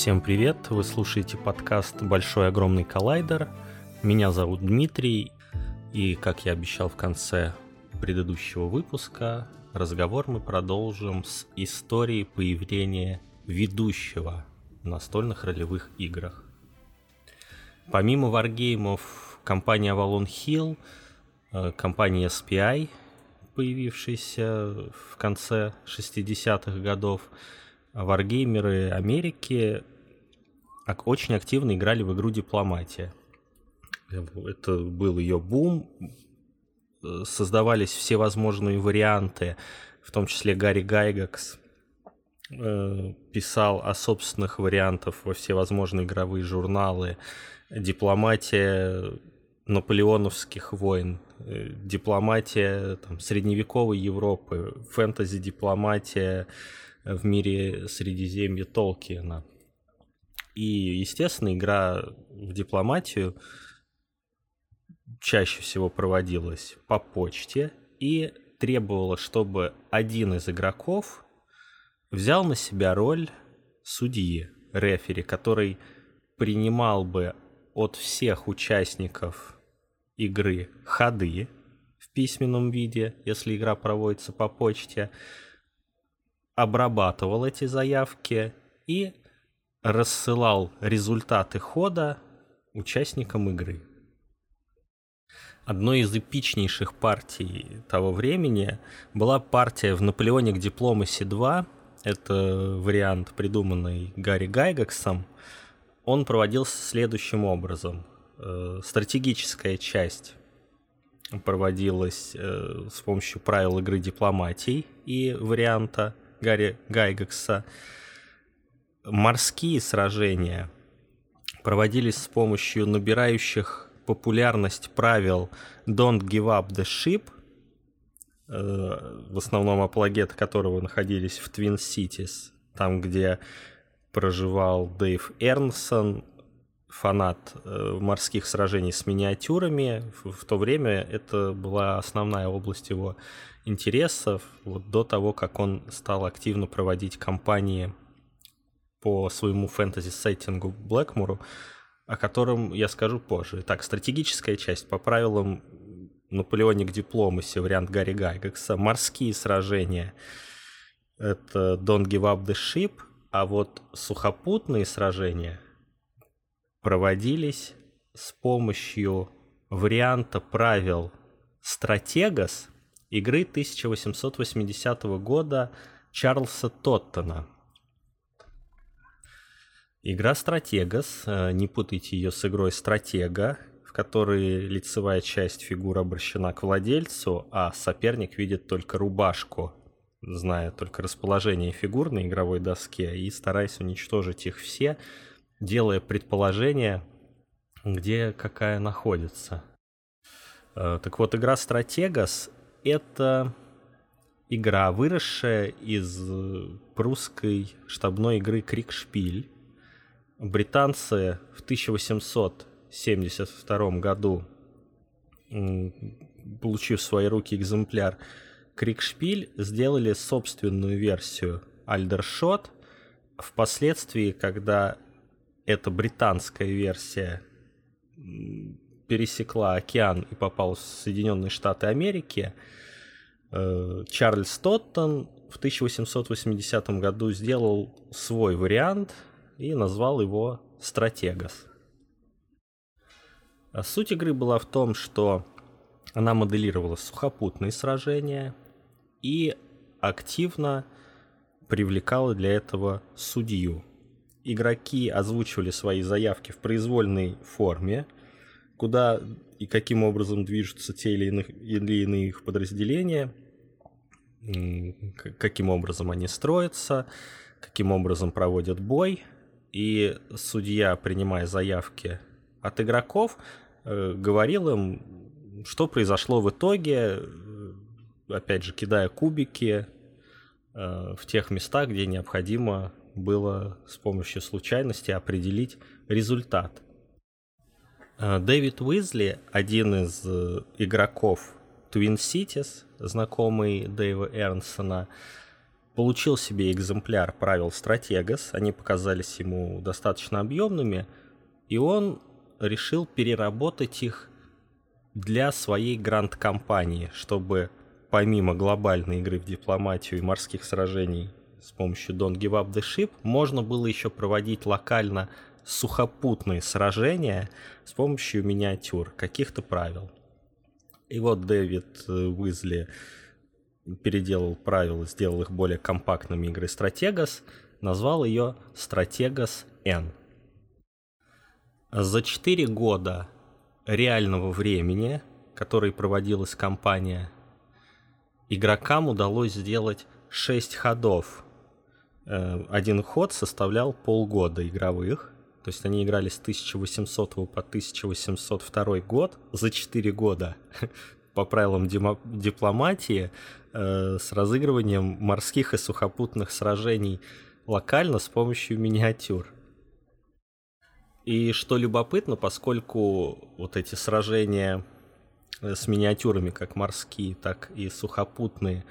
Всем привет! Вы слушаете подкаст «Большой огромный коллайдер». Меня зовут Дмитрий, и, как я обещал в конце предыдущего выпуска, разговор мы продолжим с истории появления ведущего в настольных ролевых играх. Помимо варгеймов, компания Avalon Hill, э, компания SPI, появившаяся в конце 60-х годов, варгеймеры Америки очень активно играли в игру «Дипломатия». Это был ее бум, создавались все возможные варианты, в том числе Гарри Гайгакс э, писал о собственных вариантах во все возможные игровые журналы, дипломатия наполеоновских войн, э, дипломатия там, средневековой Европы, фэнтези-дипломатия в мире Средиземья Толкиена. И, естественно, игра в дипломатию чаще всего проводилась по почте и требовала, чтобы один из игроков взял на себя роль судьи, рефери, который принимал бы от всех участников игры ходы в письменном виде, если игра проводится по почте, обрабатывал эти заявки и рассылал результаты хода участникам игры. Одной из эпичнейших партий того времени была партия в Наполеоник Дипломаси 2. Это вариант, придуманный Гарри Гайгаксом. Он проводился следующим образом. Э, стратегическая часть проводилась э, с помощью правил игры дипломатии и варианта Гарри Гайгакса – морские сражения проводились с помощью набирающих популярность правил Don't Give Up the Ship, э, в основном апологеты которого находились в Twin Cities, там, где проживал Дэйв Эрнсон, фанат э, морских сражений с миниатюрами. В то время это была основная область его интересов, вот до того, как он стал активно проводить кампании по своему фэнтези-сеттингу Блэкмуру, о котором я скажу позже. Так, стратегическая часть по правилам Наполеоник Дипломаси, вариант Гарри Гайгакса, морские сражения — это Don't Give Up the Ship, а вот сухопутные сражения проводились с помощью варианта правил Стратегос игры 1880 года Чарльза Тоттона — Игра Стратегос, э, не путайте ее с игрой Стратега, в которой лицевая часть фигуры обращена к владельцу, а соперник видит только рубашку, зная только расположение фигур на игровой доске и стараясь уничтожить их все, делая предположение, где какая находится. Э, так вот, игра Стратегос — это игра, выросшая из прусской штабной игры Крикшпиль, британцы в 1872 году, получив в свои руки экземпляр Крикшпиль, сделали собственную версию Альдершот. Впоследствии, когда эта британская версия пересекла океан и попала в Соединенные Штаты Америки, э, Чарльз Тоттон в 1880 году сделал свой вариант – и назвал его Стратегос. А суть игры была в том, что она моделировала сухопутные сражения и активно привлекала для этого судью. Игроки озвучивали свои заявки в произвольной форме, куда и каким образом движутся те или иные, или иные их подразделения, каким образом они строятся, каким образом проводят бой – и судья, принимая заявки от игроков, э, говорил им, что произошло в итоге, э, опять же, кидая кубики э, в тех местах, где необходимо было с помощью случайности определить результат. Дэвид Уизли, один из игроков Twin Cities, знакомый Дэйва Эрнсона, получил себе экземпляр правил Стратегос, они показались ему достаточно объемными, и он решил переработать их для своей гранд-компании, чтобы помимо глобальной игры в дипломатию и морских сражений с помощью Don't Give Up the Ship, можно было еще проводить локально сухопутные сражения с помощью миниатюр, каких-то правил. И вот Дэвид э, Уизли переделал правила, сделал их более компактными игрой Стратегос, назвал ее Стратегос N. За 4 года реального времени, который проводилась кампания, игрокам удалось сделать 6 ходов. Э, один ход составлял полгода игровых, то есть они играли с 1800 по 1802 год за 4 года по правилам дипломатии э, с разыгрыванием морских и сухопутных сражений локально с помощью миниатюр. И что любопытно, поскольку вот эти сражения э, с миниатюрами, как морские, так и сухопутные,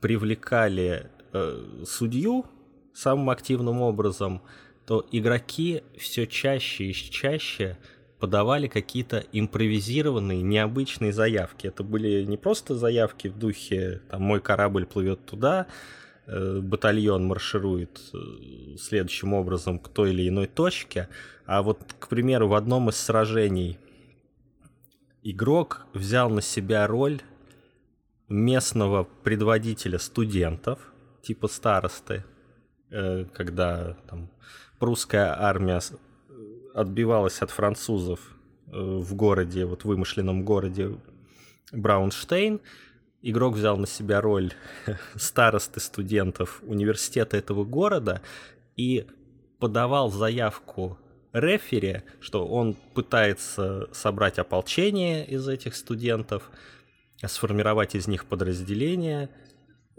привлекали э, судью самым активным образом, то игроки все чаще и чаще подавали какие-то импровизированные, необычные заявки. Это были не просто заявки в духе там, «мой корабль плывет туда», э, батальон марширует э, следующим образом к той или иной точке, а вот, к примеру, в одном из сражений игрок взял на себя роль местного предводителя студентов, типа старосты, э, когда там прусская армия отбивалась от французов э, в городе, вот вымышленном городе Браунштейн. Игрок взял на себя роль старосты студентов университета этого города и подавал заявку рефери, что он пытается собрать ополчение из этих студентов, сформировать из них подразделения,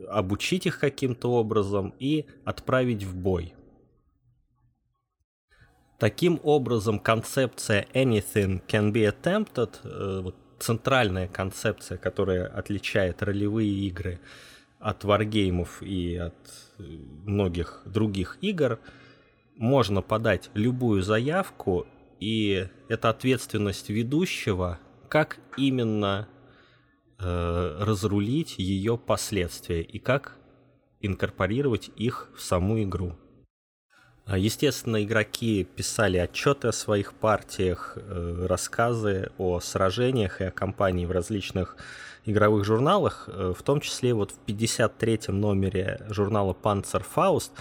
обучить их каким-то образом и отправить в бой. Таким образом, концепция anything can be attempted, э, вот центральная концепция, которая отличает ролевые игры от варгеймов и от э, многих других игр, можно подать любую заявку, и это ответственность ведущего, как именно э, разрулить ее последствия и как инкорпорировать их в саму игру. А, естественно, игроки писали отчеты о своих партиях, э, рассказы о сражениях и о кампании в различных игровых журналах, э, в том числе вот в 53-м номере журнала Panzerfaust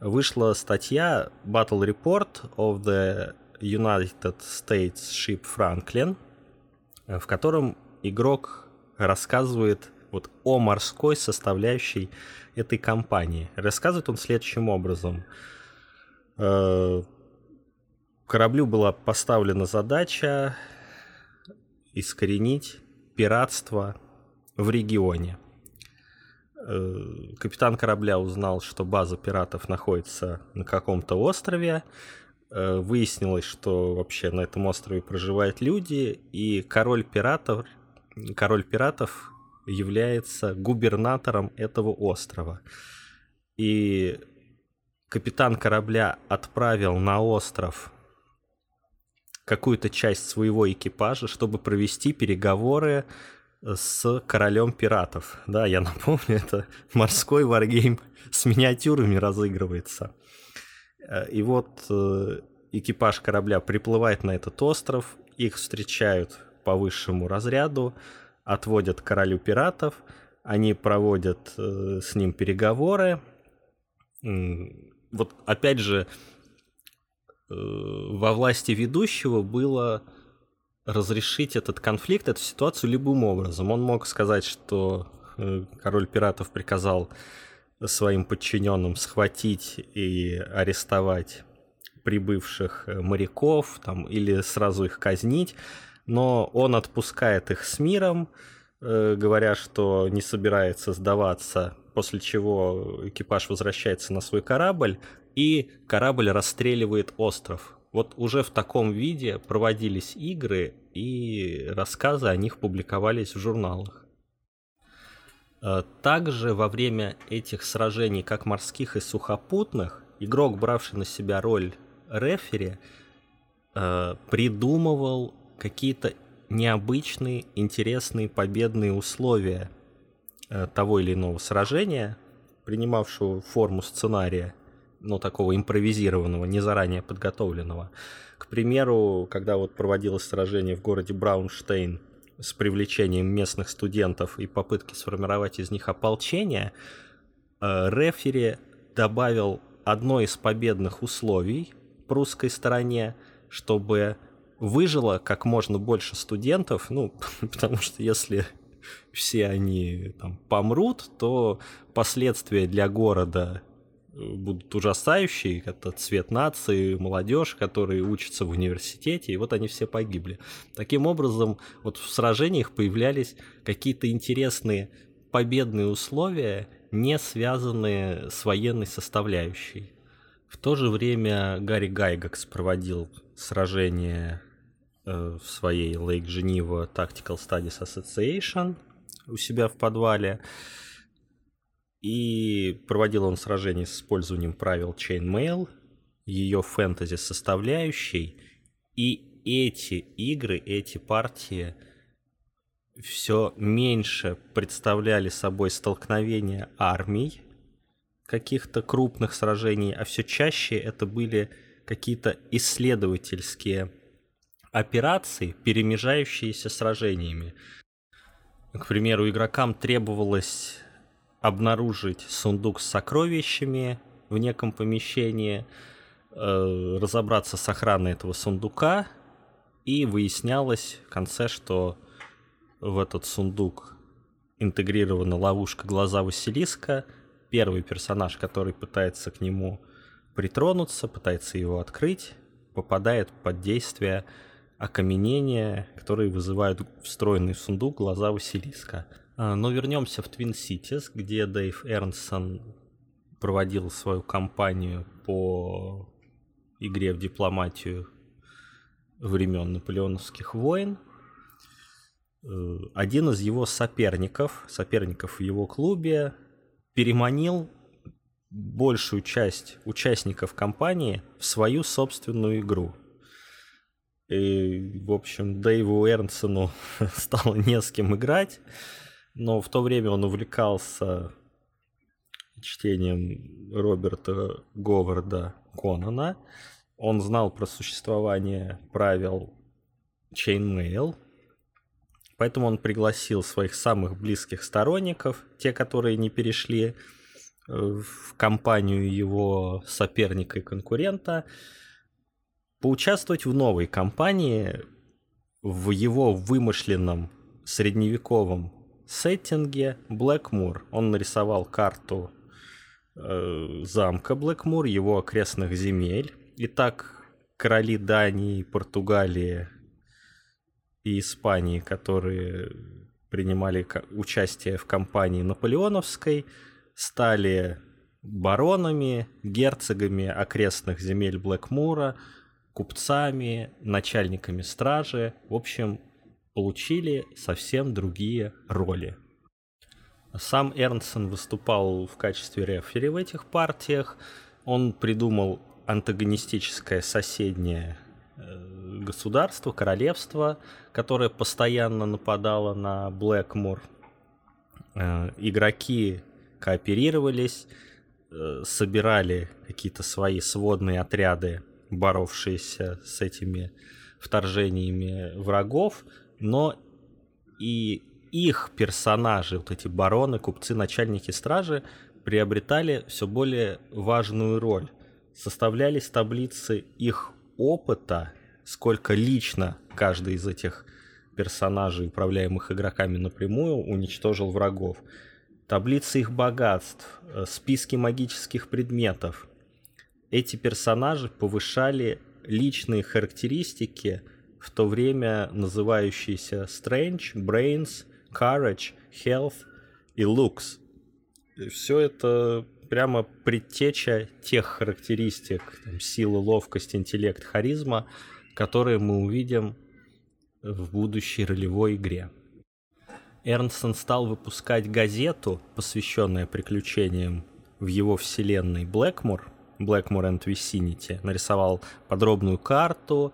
вышла статья Battle Report of the United States Ship Franklin, э, в котором игрок рассказывает вот о морской составляющей этой кампании. Рассказывает он следующим образом – кораблю была поставлена задача искоренить пиратство в регионе. Э, капитан корабля узнал, что база пиратов находится на каком-то острове. Э, выяснилось, что вообще на этом острове проживают люди, и король пиратов, король пиратов является губернатором этого острова. И капитан корабля отправил на остров какую-то часть своего экипажа, чтобы провести переговоры с королем пиратов. Да, я напомню, это морской варгейм с миниатюрами разыгрывается. И вот э, экипаж корабля приплывает на этот остров, их встречают по высшему разряду, отводят королю пиратов, они проводят э, с ним переговоры, вот опять же, э, во власти ведущего было разрешить этот конфликт, эту ситуацию любым образом. Он мог сказать, что э, король пиратов приказал своим подчиненным схватить и арестовать прибывших э, моряков там, или сразу их казнить, но он отпускает их с миром, говоря, что не собирается сдаваться после чего экипаж возвращается на свой корабль, и корабль расстреливает остров. Вот уже в таком виде проводились игры, и рассказы о них публиковались в журналах. Э, также во время этих сражений, как морских и сухопутных, игрок, бравший на себя роль рефери, э, придумывал какие-то необычные, интересные победные условия того или иного сражения, принимавшего форму сценария, ну, такого импровизированного, не заранее подготовленного. К примеру, когда вот проводилось сражение в городе Браунштейн с привлечением местных студентов и попытки сформировать из них ополчение, э, рефери добавил одно из победных условий прусской стороне, чтобы выжило как можно больше студентов, ну, потому что если все они там помрут, то последствия для города будут ужасающие, это цвет нации, молодежь, которые учатся в университете, и вот они все погибли. Таким образом, вот в сражениях появлялись какие-то интересные победные условия, не связанные с военной составляющей. В то же время Гарри Гайгакс проводил сражение э, в своей Lake Geneva Tactical Studies Association у себя в подвале. И проводил он сражение с использованием правил Chainmail, ее фэнтези составляющей. И эти игры, эти партии все меньше представляли собой столкновения армий, каких-то крупных сражений, а все чаще это были какие-то исследовательские операции, перемежающиеся сражениями. К примеру, игрокам требовалось обнаружить сундук с сокровищами в неком помещении, э, разобраться с охраной этого сундука, и выяснялось в конце, что в этот сундук интегрирована ловушка глаза Василиска. Первый персонаж, который пытается к нему притронуться, пытается его открыть, попадает под действие окаменения, которые вызывают встроенный в сундук глаза Василиска. А, но вернемся в Twin Cities, где Дэйв Эрнсон проводил свою кампанию по игре в дипломатию времен наполеоновских войн. Э, один из его соперников, соперников в его клубе, переманил большую часть участников компании в свою собственную игру. И, в общем, Дэйву Эрнсону стало не с кем играть но в то время он увлекался чтением Роберта Говарда Конана. Он знал про существование правил Chainmail, поэтому он пригласил своих самых близких сторонников, те, которые не перешли э, в компанию его соперника и конкурента, поучаствовать в новой кампании в его вымышленном средневековом сеттинге Блэкмур. Он нарисовал карту э, замка Блэкмур, его окрестных земель. Итак, короли Дании, Португалии и Испании, которые принимали участие в кампании наполеоновской, стали баронами, герцогами окрестных земель Блэкмура, купцами, начальниками стражи. В общем, получили совсем другие роли. Сам Эрнсон выступал в качестве рефери в этих партиях. Он придумал антагонистическое соседнее э, государство, королевство, которое постоянно нападало на Блэкмур. Э, игроки кооперировались, э, собирали какие-то свои сводные отряды, боровшиеся с этими вторжениями врагов, но и их персонажи, вот эти бароны, купцы, начальники стражи, приобретали все более важную роль. Составлялись таблицы их опыта, сколько лично каждый из этих персонажей, управляемых игроками напрямую, уничтожил врагов. Таблицы их богатств, э, списки магических предметов. Эти персонажи повышали личные характеристики в то время называющиеся Strange, Brains, Courage, Health и Looks. Все это прямо предтеча тех характеристик, там, силы, ловкость, интеллект, харизма, которые мы увидим в будущей ролевой игре. Эрнсон стал выпускать газету, посвященную приключениям в его вселенной Блэкмор, Blackmore and Vicinity, нарисовал подробную карту,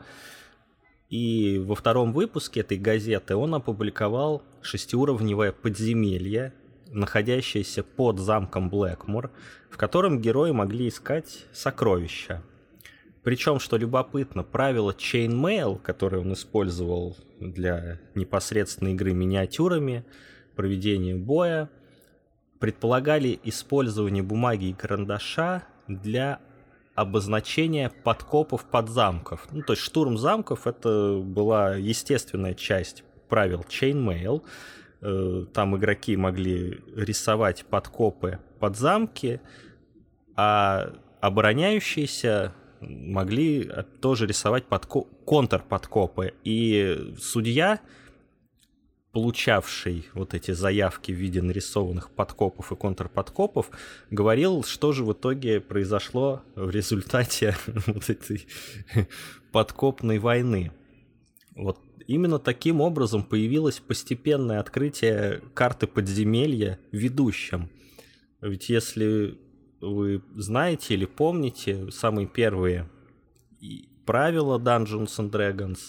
и во втором выпуске этой газеты он опубликовал шестиуровневое подземелье, находящееся под замком Блэкмор, в котором герои могли искать сокровища. Причем, что любопытно, правила Chainmail, которые он использовал для непосредственной игры миниатюрами, проведения боя, предполагали использование бумаги и карандаша для обозначения подкопов под замков. Ну, то есть штурм замков это была естественная часть правил Chainmail. Э, там игроки могли рисовать подкопы под замки, а обороняющиеся могли тоже рисовать подко- контрподкопы. И судья получавший вот эти заявки в виде нарисованных подкопов и контрподкопов, говорил, что же в итоге произошло в результате вот этой подкопной войны. Вот именно таким образом появилось постепенное открытие карты подземелья ведущим. Ведь если вы знаете или помните самые первые правила Dungeons and Dragons —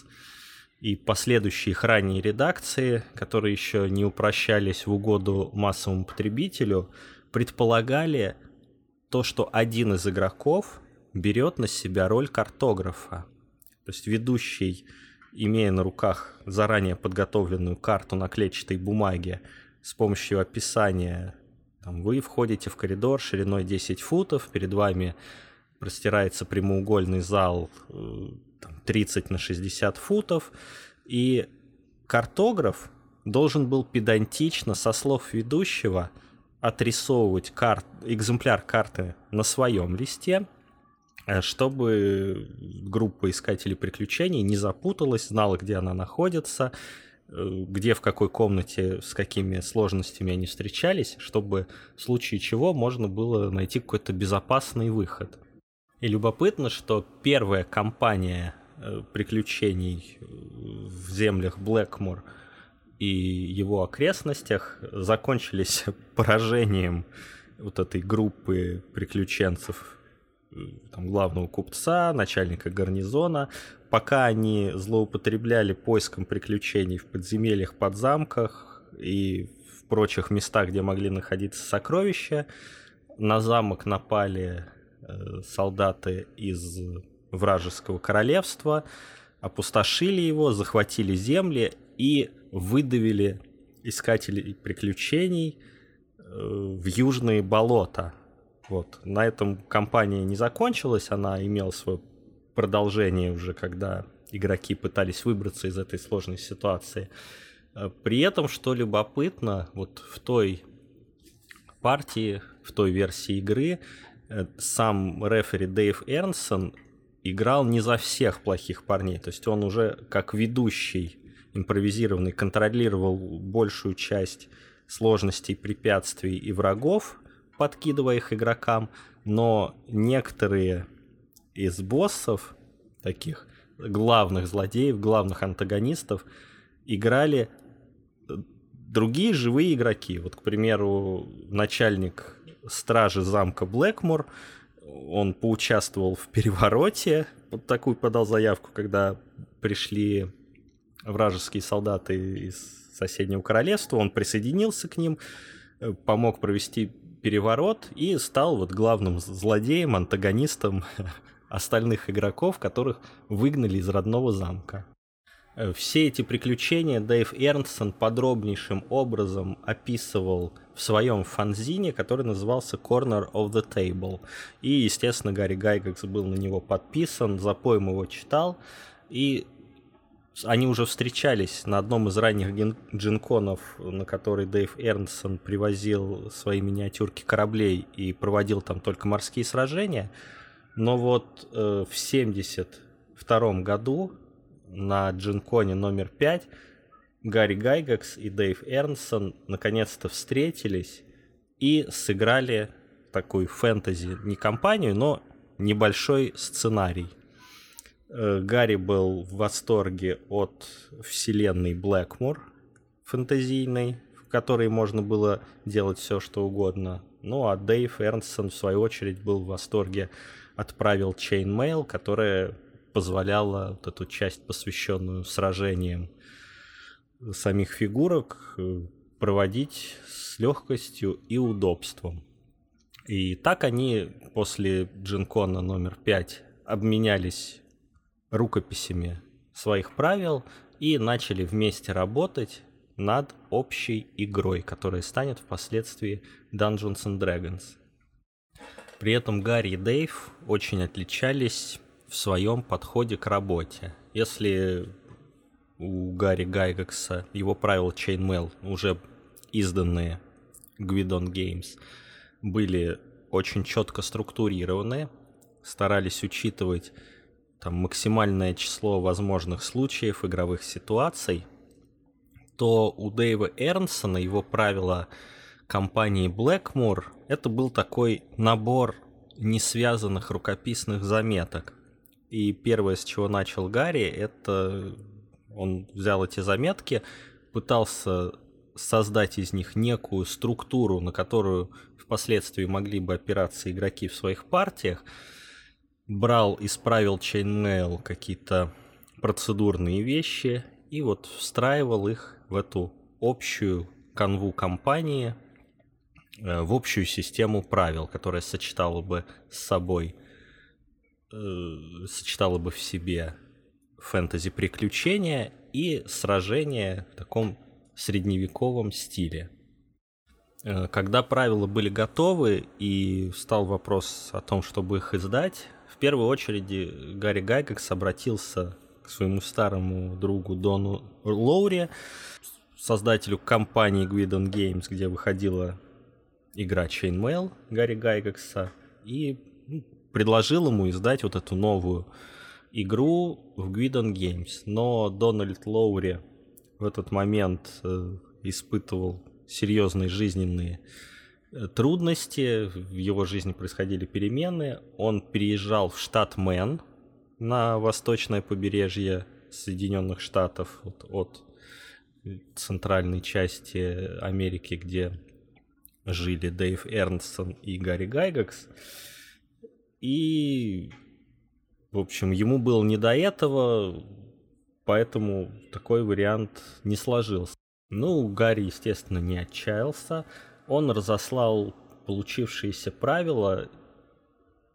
и последующие их ранние редакции, которые еще не упрощались в угоду массовому потребителю, предполагали то, что один из игроков берет на себя роль картографа. То есть ведущий, имея на руках заранее подготовленную карту на клетчатой бумаге с помощью описания, там, вы входите в коридор шириной 10 футов, перед вами простирается прямоугольный зал э, 30 на 60 футов, и картограф должен был педантично со слов ведущего отрисовывать кар... экземпляр карты на своем листе, э, чтобы группа искателей приключений не запуталась, знала, где она находится, э, где, в какой комнате, с какими сложностями они встречались, чтобы в случае чего можно было найти какой-то безопасный выход. И любопытно, что первая кампания э, приключений в землях Блэкмор и его окрестностях закончились поражением вот этой группы приключенцев, э, там, главного купца, начальника гарнизона, пока они злоупотребляли поиском приключений в подземельях, под замках и в прочих местах, где могли находиться сокровища, на замок напали Э, солдаты из вражеского королевства, опустошили его, захватили земли и выдавили искателей приключений э, в южные болота. Вот. На этом кампания не закончилась, она имела свое продолжение уже, когда игроки пытались выбраться из этой сложной ситуации. Э, при этом, что любопытно, вот в той партии, в той версии игры Э, сам рефери Дэйв Эрнсон играл не за всех плохих парней. То есть он уже как ведущий импровизированный контролировал большую часть сложностей, препятствий и врагов, подкидывая их игрокам, но некоторые из боссов, таких главных злодеев, главных антагонистов, играли другие живые игроки. Вот, к примеру, начальник стражи замка Блэкмор. Он поучаствовал в перевороте, вот такую подал заявку, когда пришли вражеские солдаты из соседнего королевства. Он присоединился к ним, э, помог провести переворот и стал вот главным злодеем, антагонистом остальных игроков, которых выгнали из родного замка. Э, все эти приключения Дэйв Эрнсон подробнейшим образом описывал в своем фанзине, который назывался Corner of the Table. И, естественно, Гарри Гайгакс был на него подписан, за поем его читал. И они уже встречались на одном из ранних джинконов, на который Дэйв Эрнсон привозил свои миниатюрки кораблей и проводил там только морские сражения. Но вот э, в 72 году на Джинконе номер 5 Гарри Гайгакс и Дэйв Эрнсон наконец-то встретились и сыграли такую фэнтези, не компанию, но небольшой сценарий. Э, Гарри был в восторге от вселенной Блэкмор фэнтезийной, в которой можно было делать все, что угодно. Ну а Дэйв Эрнсон, в свою очередь, был в восторге, отправил Chainmail, которая позволяла вот эту часть, посвященную сражениям самих фигурок, э, проводить с легкостью и удобством. И так они после Джинкона номер 5 обменялись рукописями своих правил и начали вместе работать над общей игрой, которая станет впоследствии Dungeons and Dragons. При этом Гарри и Дэйв очень отличались в своем подходе к работе. Если у Гарри Гайгакса его правила Chainmail, уже изданные Гвидон Games, были очень четко структурированы, старались учитывать там, максимальное число возможных случаев, игровых ситуаций, то у Дэйва Эрнсона его правила компании Blackmore это был такой набор несвязанных рукописных заметок. И первое, с чего начал Гарри, это он взял эти заметки, пытался создать из них некую структуру, на которую впоследствии могли бы опираться игроки в своих партиях, брал, исправил chainmail какие-то процедурные вещи и вот встраивал их в эту общую канву компании, э, в общую систему правил, которая сочетала бы с собой, э, сочетала бы в себе фэнтези приключения и сражения в таком средневековом стиле. Э, когда правила были готовы и встал вопрос о том, чтобы их издать, в первую очередь Гарри Гайгакс обратился к своему старому другу Дону Лоури, создателю компании Guidon Games, где выходила игра Chainmail Гарри Гайгакса, и ну, предложил ему издать вот эту новую игру в Guidon Games. Но Дональд Лоури в этот момент э, испытывал серьезные жизненные э, трудности, в его жизни происходили перемены. Он переезжал в штат Мэн на восточное побережье Соединенных Штатов от, от центральной части Америки, где жили Дэйв Эрнстон и Гарри Гайгакс. И, в общем, ему было не до этого, поэтому такой вариант не сложился. Ну, Гарри, естественно, не отчаялся. Он разослал получившиеся правила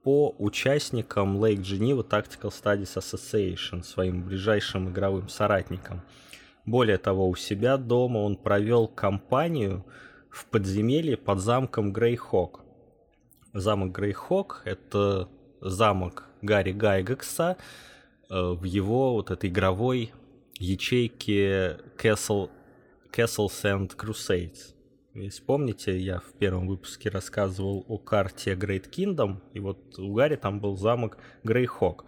по участникам Lake Geneva Tactical Studies Association, своим ближайшим игровым соратникам. Более того, у себя дома он провел кампанию в подземелье под замком Грейхок. Замок Грейхок — это замок Гарри Гайгекса, Э, в его вот этой игровой ячейке Castle, Castles and Crusades. Если помните, я в первом выпуске рассказывал о карте Great Kingdom, и вот у Гарри там был замок Грейхок.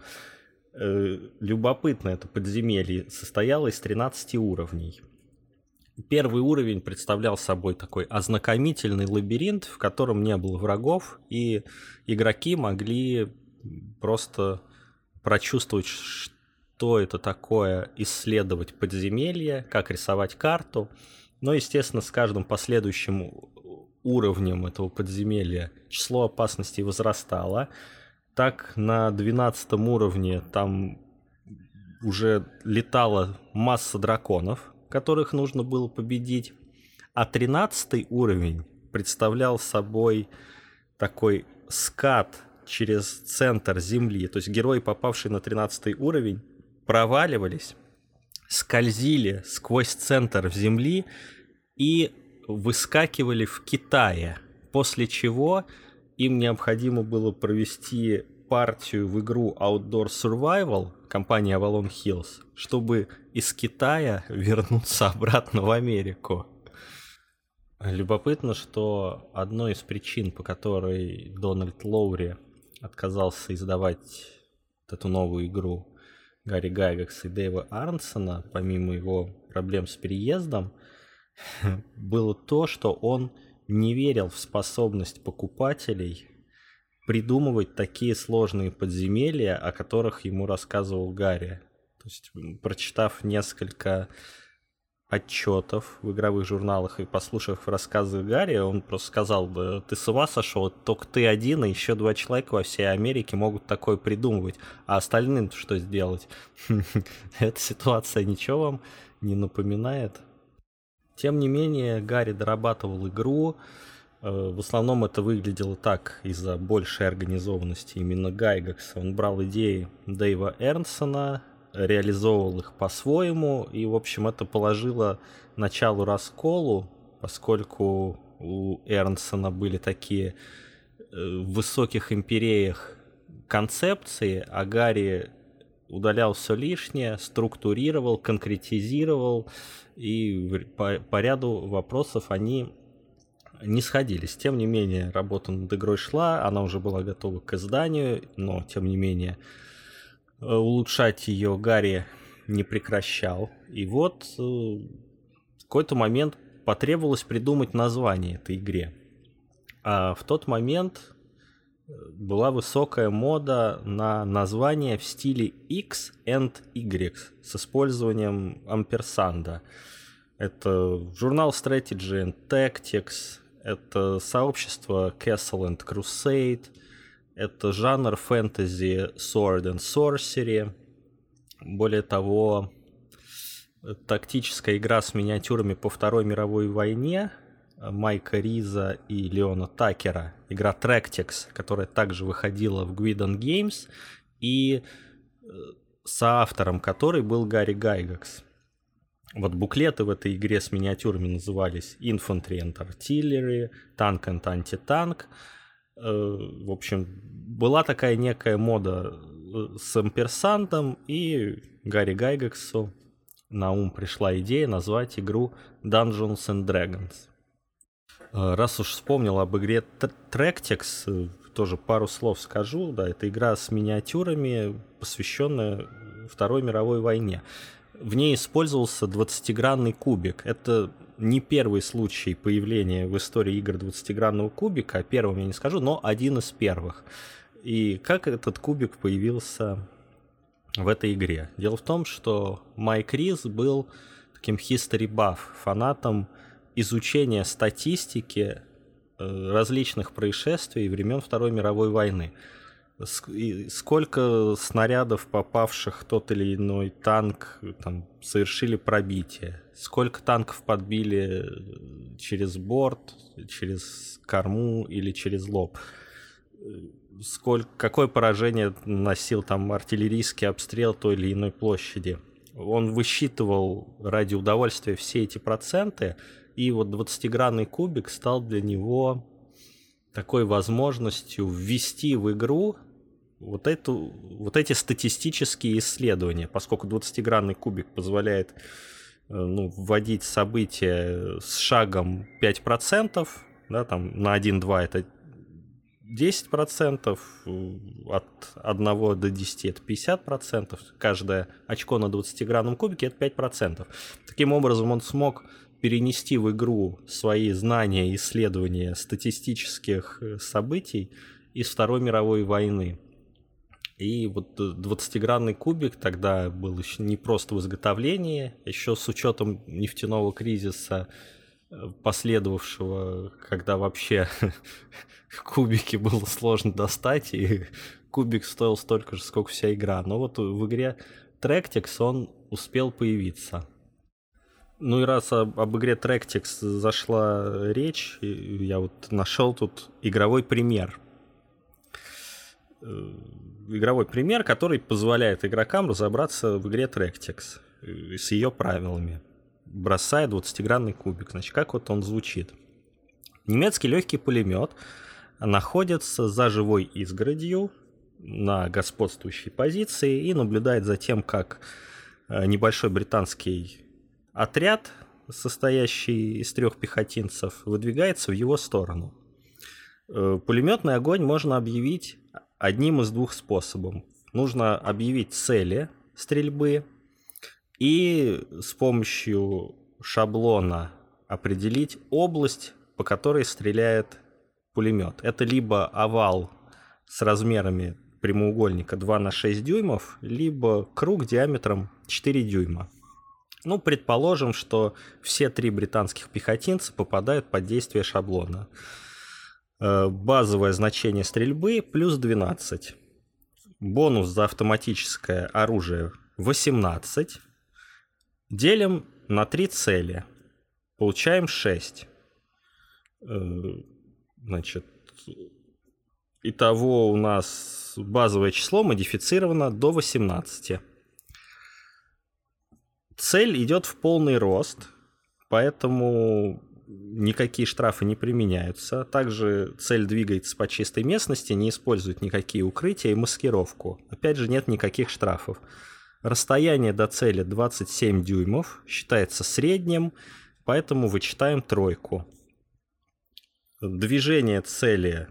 Э, любопытно это подземелье состояло из 13 уровней. Первый уровень представлял собой такой ознакомительный лабиринт, в котором не было врагов, и игроки могли просто прочувствовать, что это такое исследовать подземелье, как рисовать карту. Но, естественно, с каждым последующим уровнем этого подземелья число опасностей возрастало. Так, на 12 уровне там уже летала масса драконов, которых нужно было победить. А 13 уровень представлял собой такой скат через центр Земли. То есть герои, попавшие на 13 уровень, проваливались, скользили сквозь центр Земли и выскакивали в Китае, после чего им необходимо было провести партию в игру Outdoor Survival компании Avalon Hills, чтобы из Китая вернуться обратно в Америку. Любопытно, что одной из причин, по которой Дональд Лоури отказался издавать эту новую игру Гарри Гайгакса и Дэйва Арнсона, помимо его проблем с переездом, было то, что он не верил в способность покупателей придумывать такие сложные подземелья, о которых ему рассказывал Гарри. То есть, прочитав несколько отчетов в игровых журналах и послушав рассказы Гарри, он просто сказал, да ты с ума сошел, только ты один и еще два человека во всей Америке могут такое придумывать, а остальным что сделать? Эта ситуация ничего вам не напоминает? Тем не менее, Гарри дорабатывал игру, э, в основном это выглядело так из-за большей организованности именно Гайгакса. Он брал идеи Дэйва Эрнсона, реализовывал их по-своему, и, в общем, это положило началу расколу, поскольку у Эрнсона были такие э, в высоких империях концепции, а Гарри удалял все лишнее, структурировал, конкретизировал, и по, по ряду вопросов они не сходились. Тем не менее, работа над игрой шла, она уже была готова к изданию, но, тем не менее, улучшать ее Гарри не прекращал. И вот э, в какой-то момент потребовалось придумать название этой игре. А в тот момент э, была высокая мода на название в стиле X and Y с использованием амперсанда. Это журнал Strategy and Tactics, это сообщество Castle and Crusade – это жанр фэнтези Sword and Sorcery. Более того, тактическая игра с миниатюрами по Второй мировой войне Майка Риза и Леона Такера. Игра Tractics, которая также выходила в Guidon Games и э, соавтором которой был Гарри Гайгакс. Вот буклеты в этой игре с миниатюрами назывались Infantry and Artillery, Tank and Anti-Tank. Э, в общем, была такая некая мода э, с амперсантом, и Гарри Гайгексу на ум пришла идея назвать игру Dungeons and Dragons. Э, раз уж вспомнил об игре Tractics, тоже пару слов скажу. Да, это игра с миниатюрами, посвященная Второй мировой войне. В ней использовался 20-гранный кубик. Это не первый случай появления в истории игр 20-гранного кубика, первым я не скажу, но один из первых. И как этот кубик появился в этой игре? Дело в том, что Майк Риз был таким history buff, фанатом изучения статистики э, различных происшествий времен Второй мировой войны сколько снарядов, попавших в тот или иной танк, там, совершили пробитие, сколько танков подбили через борт, через корму или через лоб, сколько, какое поражение носил там артиллерийский обстрел той или иной площади. Он высчитывал ради удовольствия все эти проценты, и вот 20-гранный кубик стал для него такой возможностью ввести в игру вот, эту, вот эти статистические исследования, поскольку 20-гранный кубик позволяет э, ну, вводить события с шагом 5%, да, там на 1-2 это 10%, э, от 1 до 10 это 50%, каждое очко на 20-гранном кубике это 5%. Таким образом он смог перенести в игру свои знания исследования статистических э, событий из Второй мировой войны. И вот 20-гранный кубик тогда был еще не просто в изготовлении, еще с учетом нефтяного кризиса, э, последовавшего, когда вообще кубики было сложно достать, и кубик стоил столько же, сколько вся игра. Но вот в игре Tractics он успел появиться. Ну и раз об, об игре Tractics зашла речь, я вот нашел тут игровой пример – Э, игровой пример, который позволяет игрокам разобраться в игре Tractics э, с ее правилами, бросая 20-гранный кубик. Значит, как вот он звучит. Немецкий легкий пулемет находится за живой изгородью на господствующей позиции и наблюдает за тем, как э, небольшой британский отряд, состоящий из трех пехотинцев, выдвигается в его сторону. Пулеметный огонь можно объявить одним из двух способов. Нужно объявить цели стрельбы и с помощью шаблона определить область, по которой стреляет пулемет. Это либо овал с размерами прямоугольника 2 на 6 дюймов, либо круг диаметром 4 дюйма. Ну, предположим, что все три британских пехотинца попадают под действие шаблона. Э, базовое значение стрельбы плюс 12. Бонус за автоматическое оружие 18. Делим на 3 цели. Получаем 6. Э, значит, итого у нас базовое число модифицировано до 18. Цель идет в полный рост, поэтому никакие штрафы не применяются. Также цель двигается по чистой местности, не использует никакие укрытия и маскировку. Опять же, нет никаких штрафов. Расстояние до цели 27 дюймов, считается средним, поэтому вычитаем тройку. Движение цели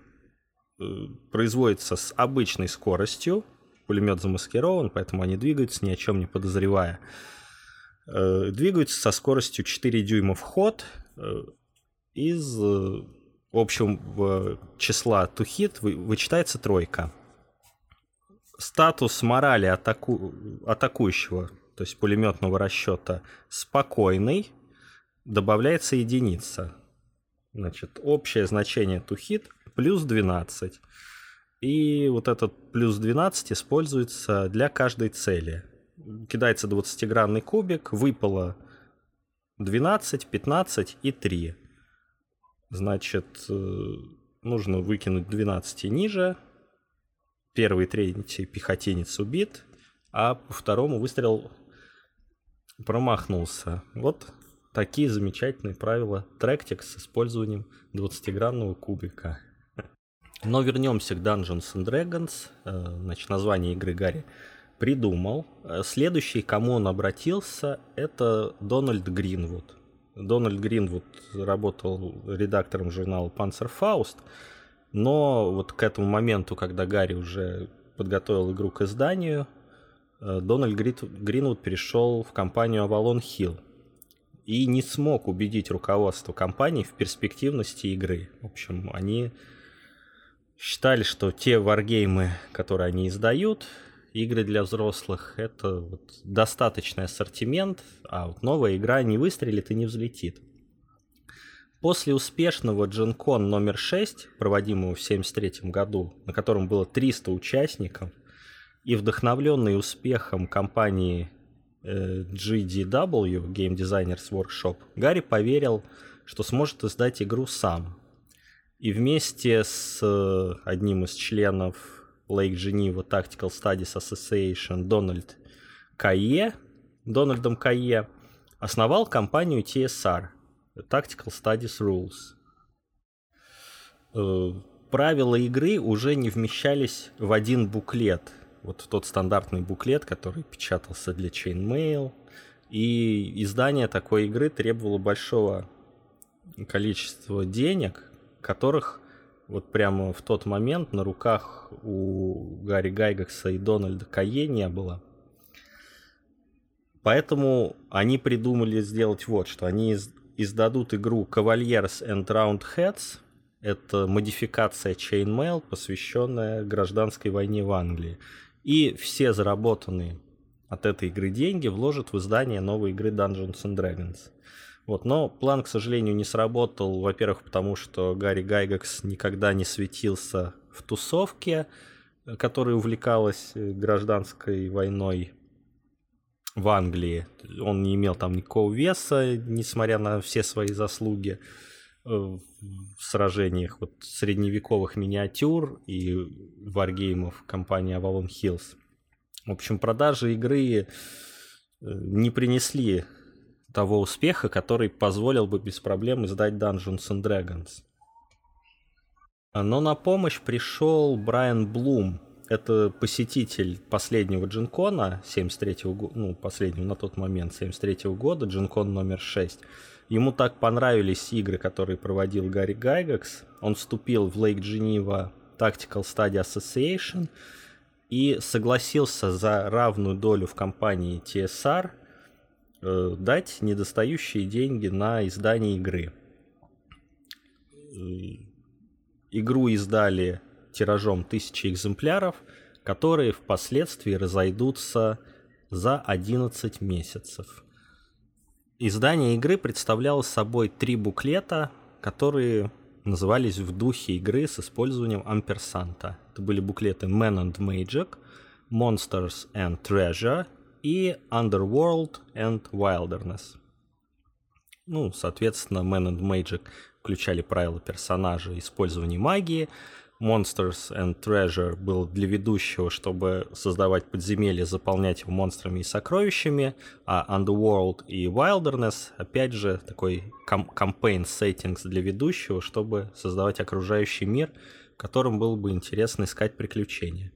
э, производится с обычной скоростью. Пулемет замаскирован, поэтому они двигаются, ни о чем не подозревая. Э, двигаются со скоростью 4 дюйма в ход. Э, из э, общего числа тухит вычитается тройка. Статус морали атаку... атакующего, то есть пулеметного расчета, спокойный, добавляется единица. Значит, общее значение тухит плюс 12. И вот этот плюс 12 используется для каждой цели кидается 20-гранный кубик, выпало 12, 15 и 3. Значит, э, нужно выкинуть 12 и ниже. Первый, третий пехотинец убит, а по второму выстрел промахнулся. Вот такие замечательные правила Tractics с использованием 20-гранного кубика. Но вернемся к Dungeons and Dragons. Э, значит, название игры Гарри придумал. Э, следующий, кому он обратился, это Дональд Гринвуд. Дональд Гринвуд работал редактором журнала Panzerfaust, но вот к этому моменту, когда Гарри уже подготовил игру к изданию, э, Дональд Гринвуд перешел в компанию Avalon Hill и не смог убедить руководство компании в перспективности игры. В общем, они считали, что те варгеймы, которые они издают, игры для взрослых — это вот достаточный ассортимент, а вот новая игра не выстрелит и не взлетит. После успешного GenCon номер 6, проводимого в 1973 году, на котором было 300 участников, и вдохновленный успехом компании э, GDW, Game Designers Workshop, Гарри поверил, что сможет издать игру сам. И вместе с э, одним из членов Lake Geneva Tactical Studies Association Дональд Кае, Дональдом Кае, основал компанию TSR, Tactical Studies Rules. Э, правила игры уже не вмещались в один буклет. Вот тот стандартный буклет, который печатался для Chainmail. И издание такой игры требовало большого количества денег, которых вот прямо в тот момент на руках у Гарри Гайгакса и Дональда Кае не было. Поэтому они придумали сделать вот что. Они издадут игру Cavaliers and Roundheads. Это модификация Chainmail, посвященная гражданской войне в Англии. И все заработанные от этой игры деньги вложат в издание новой игры Dungeons and Dragons. Вот, но план, к сожалению, не сработал. Во-первых, потому что Гарри Гайгакс никогда не светился в тусовке, которая увлекалась э, гражданской войной в Англии. Он не имел там никакого веса, несмотря на все свои заслуги э, в сражениях вот, средневековых миниатюр и варгеймов компании Avalon Hills. В общем, продажи игры э, не принесли того успеха, который позволил бы без проблем издать Dungeons and Dragons. Но на помощь пришел Брайан Блум. Это посетитель последнего Джинкона 73 года, ну, последнего на тот момент 73 года, Джинкон номер 6. Ему так понравились игры, которые проводил Гарри Гайгакс. Он вступил в Lake Geneva Tactical Study Association и согласился за равную долю в компании TSR – дать недостающие деньги на издание игры. Э, игру издали тиражом тысячи экземпляров, которые впоследствии разойдутся за 11 месяцев. Издание игры представляло собой три буклета, которые назывались в духе игры с использованием амперсанта. Это были буклеты Man and Magic, Monsters and Treasure и Underworld and Wilderness. Ну, соответственно, Man and Magic включали правила персонажа использования магии, Monsters and Treasure был для ведущего, чтобы создавать подземелья, заполнять его монстрами и сокровищами, а Underworld и Wilderness, опять же, такой кам- campaign settings для ведущего, чтобы создавать окружающий мир, в котором было бы интересно искать приключения.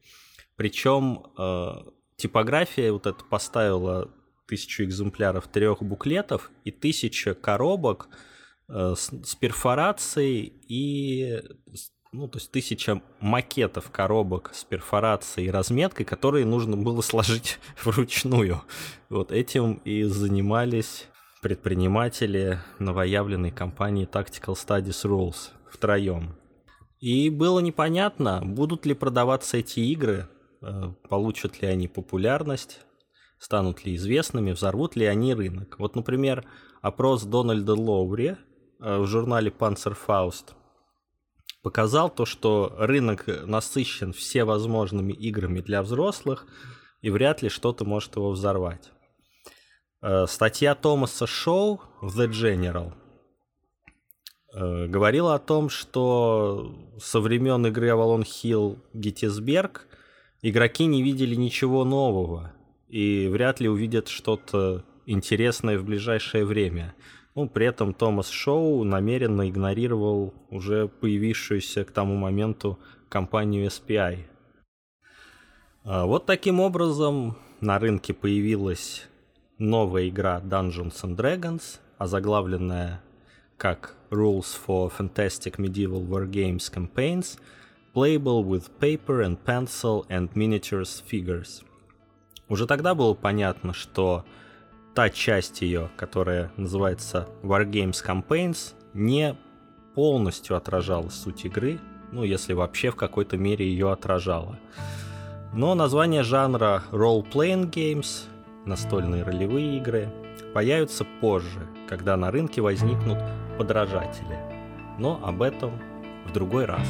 Причем э, типография вот это поставила тысячу экземпляров трех буклетов и тысяча коробок э, с, с перфорацией и ну, то есть тысяча макетов коробок с перфорацией и разметкой, которые нужно было сложить вручную. Вот этим и занимались предприниматели новоявленной компании Tactical Studies Rules втроем. И было непонятно, будут ли продаваться эти игры, получат ли они популярность, станут ли известными, взорвут ли они рынок. Вот, например, опрос Дональда Лоури э, в журнале Panzerfaust показал то, что рынок насыщен всевозможными играми для взрослых, и вряд ли что-то может его взорвать. Э, статья Томаса Шоу в The General э, говорила о том, что со времен игры Avalon Hill Gettysburg игроки не видели ничего нового и вряд ли увидят что-то интересное в ближайшее время – ну, при этом Томас Шоу намеренно игнорировал уже появившуюся к тому моменту компанию SPI. А вот таким образом на рынке появилась новая игра Dungeons and Dragons, озаглавленная как Rules for Fantastic Medieval Wargames Campaigns, playable with paper and pencil and miniatures figures. Уже тогда было понятно, что та часть ее, которая называется Wargames Campaigns, не полностью отражала суть игры, ну, если вообще в какой-то мере ее отражала. Но название жанра Role-Playing Games, настольные ролевые игры, появятся позже, когда на рынке возникнут подражатели. Но об этом в другой раз.